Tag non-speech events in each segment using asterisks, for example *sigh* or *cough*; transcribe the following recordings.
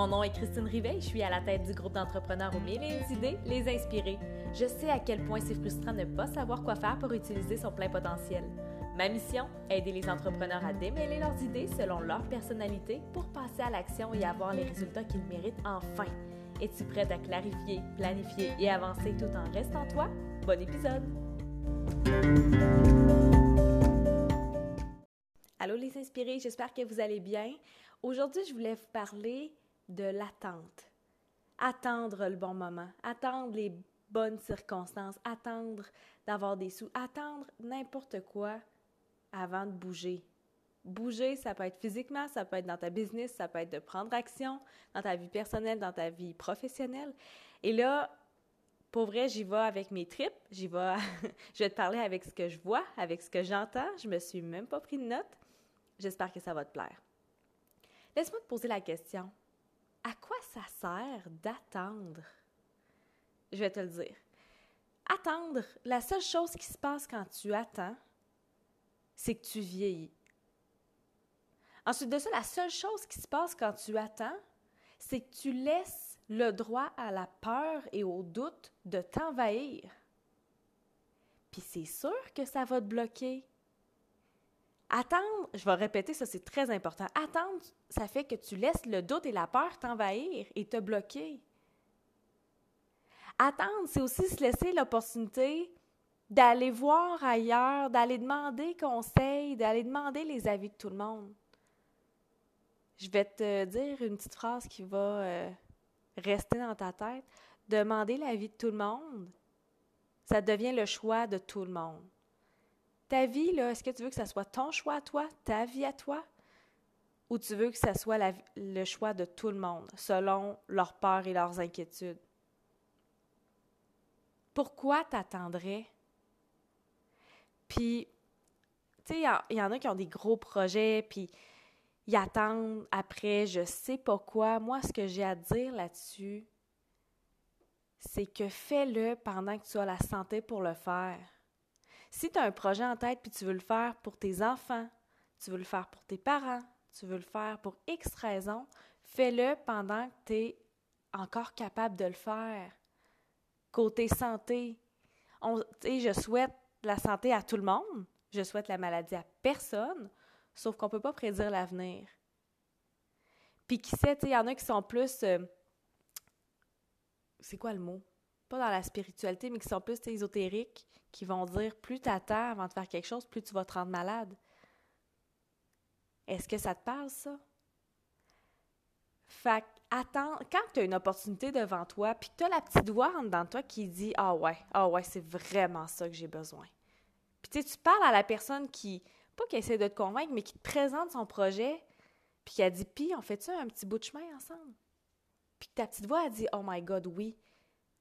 Mon nom est Christine Rivet, je suis à la tête du groupe d'entrepreneurs aux mille et idées, les inspirer. Je sais à quel point c'est frustrant de ne pas savoir quoi faire pour utiliser son plein potentiel. Ma mission, aider les entrepreneurs à démêler leurs idées selon leur personnalité pour passer à l'action et avoir les résultats qu'ils méritent enfin. Es-tu prête à clarifier, planifier et avancer tout en restant toi? Bon épisode! Allô les inspirés, j'espère que vous allez bien. Aujourd'hui, je voulais vous parler de l'attente. Attendre le bon moment, attendre les bonnes circonstances, attendre d'avoir des sous, attendre n'importe quoi avant de bouger. Bouger, ça peut être physiquement, ça peut être dans ta business, ça peut être de prendre action dans ta vie personnelle, dans ta vie professionnelle. Et là, pour vrai, j'y vais avec mes tripes, j'y vais, *laughs* je vais te parler avec ce que je vois, avec ce que j'entends. Je me suis même pas pris de notes. J'espère que ça va te plaire. Laisse-moi te poser la question. À quoi ça sert d'attendre? Je vais te le dire. Attendre, la seule chose qui se passe quand tu attends, c'est que tu vieillis. Ensuite de ça, la seule chose qui se passe quand tu attends, c'est que tu laisses le droit à la peur et au doute de t'envahir. Puis c'est sûr que ça va te bloquer. Attendre, je vais répéter, ça c'est très important. Attendre, ça fait que tu laisses le doute et la peur t'envahir et te bloquer. Attendre, c'est aussi se laisser l'opportunité d'aller voir ailleurs, d'aller demander conseil, d'aller demander les avis de tout le monde. Je vais te dire une petite phrase qui va euh, rester dans ta tête. Demander l'avis de tout le monde, ça devient le choix de tout le monde. Ta vie, là, est-ce que tu veux que ça soit ton choix à toi, ta vie à toi, ou tu veux que ça soit le choix de tout le monde, selon leurs peurs et leurs inquiétudes? Pourquoi t'attendrais? Puis, tu sais, il y, en a qui ont des gros projets, puis ils attendent après, je sais pas quoi. Moi, ce que j'ai à dire là-dessus, c'est que fais-le pendant que tu as la santé pour le faire. Si tu as un projet en tête puis tu veux le faire pour tes enfants, tu veux le faire pour tes parents, tu veux le faire pour X raisons, fais-le pendant que tu es encore capable de le faire. Côté santé, je souhaite la santé à tout le monde, je souhaite la maladie à personne, sauf qu'on ne peut pas prédire l'avenir. Puis qui sait, il y en a qui sont plus... Euh, c'est quoi le mot? Pas dans la spiritualité, mais qui sont plus ésotériques, qui vont dire plus tu attends avant de faire quelque chose, plus tu vas te rendre malade. Est-ce que ça te parle, ça? Fait attends, quand tu as une opportunité devant toi, puis que tu as la petite voix en dedans de toi qui dit Ah ouais, ah ouais, c'est vraiment ça que j'ai besoin. Puis tu sais, tu parles à la personne qui, pas qui essaie de te convaincre, mais qui te présente son projet, puis qui a dit Puis, on fait ça un petit bout de chemin ensemble? Puis ta petite voix a dit Oh my God, oui.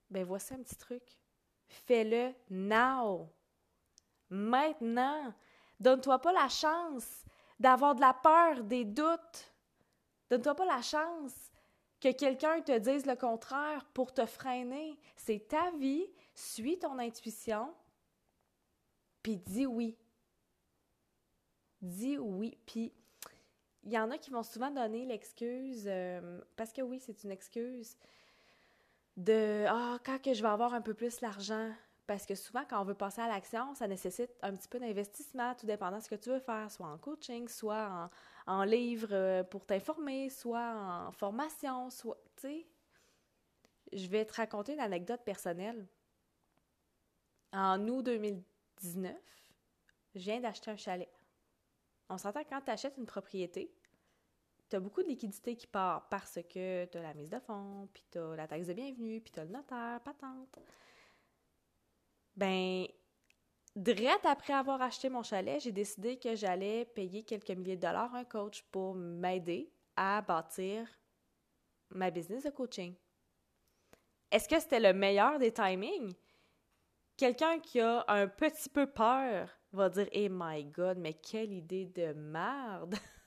Ben voici un petit truc fais-le now. Maintenant. Donne-toi pas la chance d'avoir de la peur, des doutes. Donne-toi pas la chance que quelqu'un te dise le contraire pour te freiner. C'est ta vie, suis ton intuition, puis dis oui. Dis oui. Puis il y en a qui vont souvent donner l'excuse, euh, parce que oui, c'est une excuse, de ah quand que je vais avoir un peu plus l'argent parce que souvent quand on veut passer à l'action, ça nécessite un petit peu d'investissement, tout dépendant de ce que tu veux faire, soit en coaching, soit en, en livre euh, pour t'informer, soit en formation, soit tu sais. Je vais te raconter une anecdote personnelle. En août 2019, je viens d'acheter un chalet. On s'entend quand tu achètes une propriété, tu as beaucoup de liquidités qui part parce que tu as la mise de fonds, puis tu as la taxe de bienvenue, puis tu as le notaire, patente. Ben, direct après avoir acheté mon chalet, j'ai décidé que j'allais payer quelques milliers de dollars à un coach pour m'aider à bâtir ma business de coaching. Est-ce que c'était le meilleur des timings? Quelqu'un qui a un petit peu peur va dire Eh my God, mais quelle idée de merde! *laughs*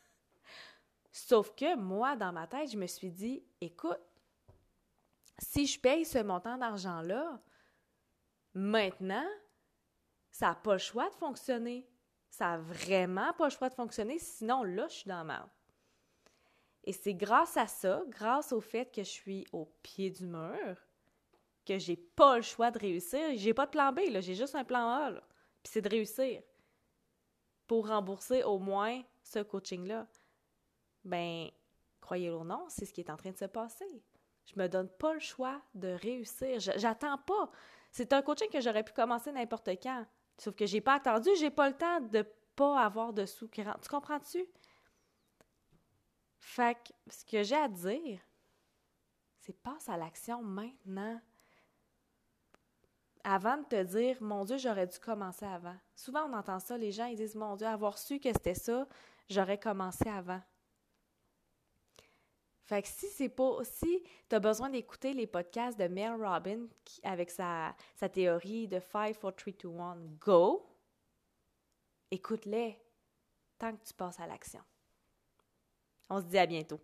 Sauf que moi, dans ma tête, je me suis dit, écoute, si je paye ce montant d'argent-là, maintenant, ça n'a pas le choix de fonctionner. Ça n'a vraiment pas le choix de fonctionner, sinon là, je suis dans ma Et c'est grâce à ça, grâce au fait que je suis au pied du mur, que j'ai pas le choix de réussir. J'ai pas de plan B, j'ai juste un plan A, Puis c'est de réussir. Pour rembourser au moins ce coaching-là. Ben, croyez-le ou non, c'est ce qui est en train de se passer. Je me donne pas le choix de réussir. J'attends pas. C'est un coaching que j'aurais pu commencer n'importe quand. Sauf que j'ai pas attendu, j'ai pas le temps de pas avoir de sous Tu comprends-tu? Fait que ce que j'ai à dire, c'est passe à l'action maintenant. Avant de te dire, mon Dieu, j'aurais dû commencer avant. Souvent, on entend ça, les gens, ils disent, mon Dieu, avoir su que c'était ça, j'aurais commencé avant. Fait que si c'est pas si tu as besoin d'écouter les podcasts de Mel Robin avec sa, sa théorie de 5 4 3 2 1 go, écoute-les tant que tu passes à l'action. On se dit à bientôt.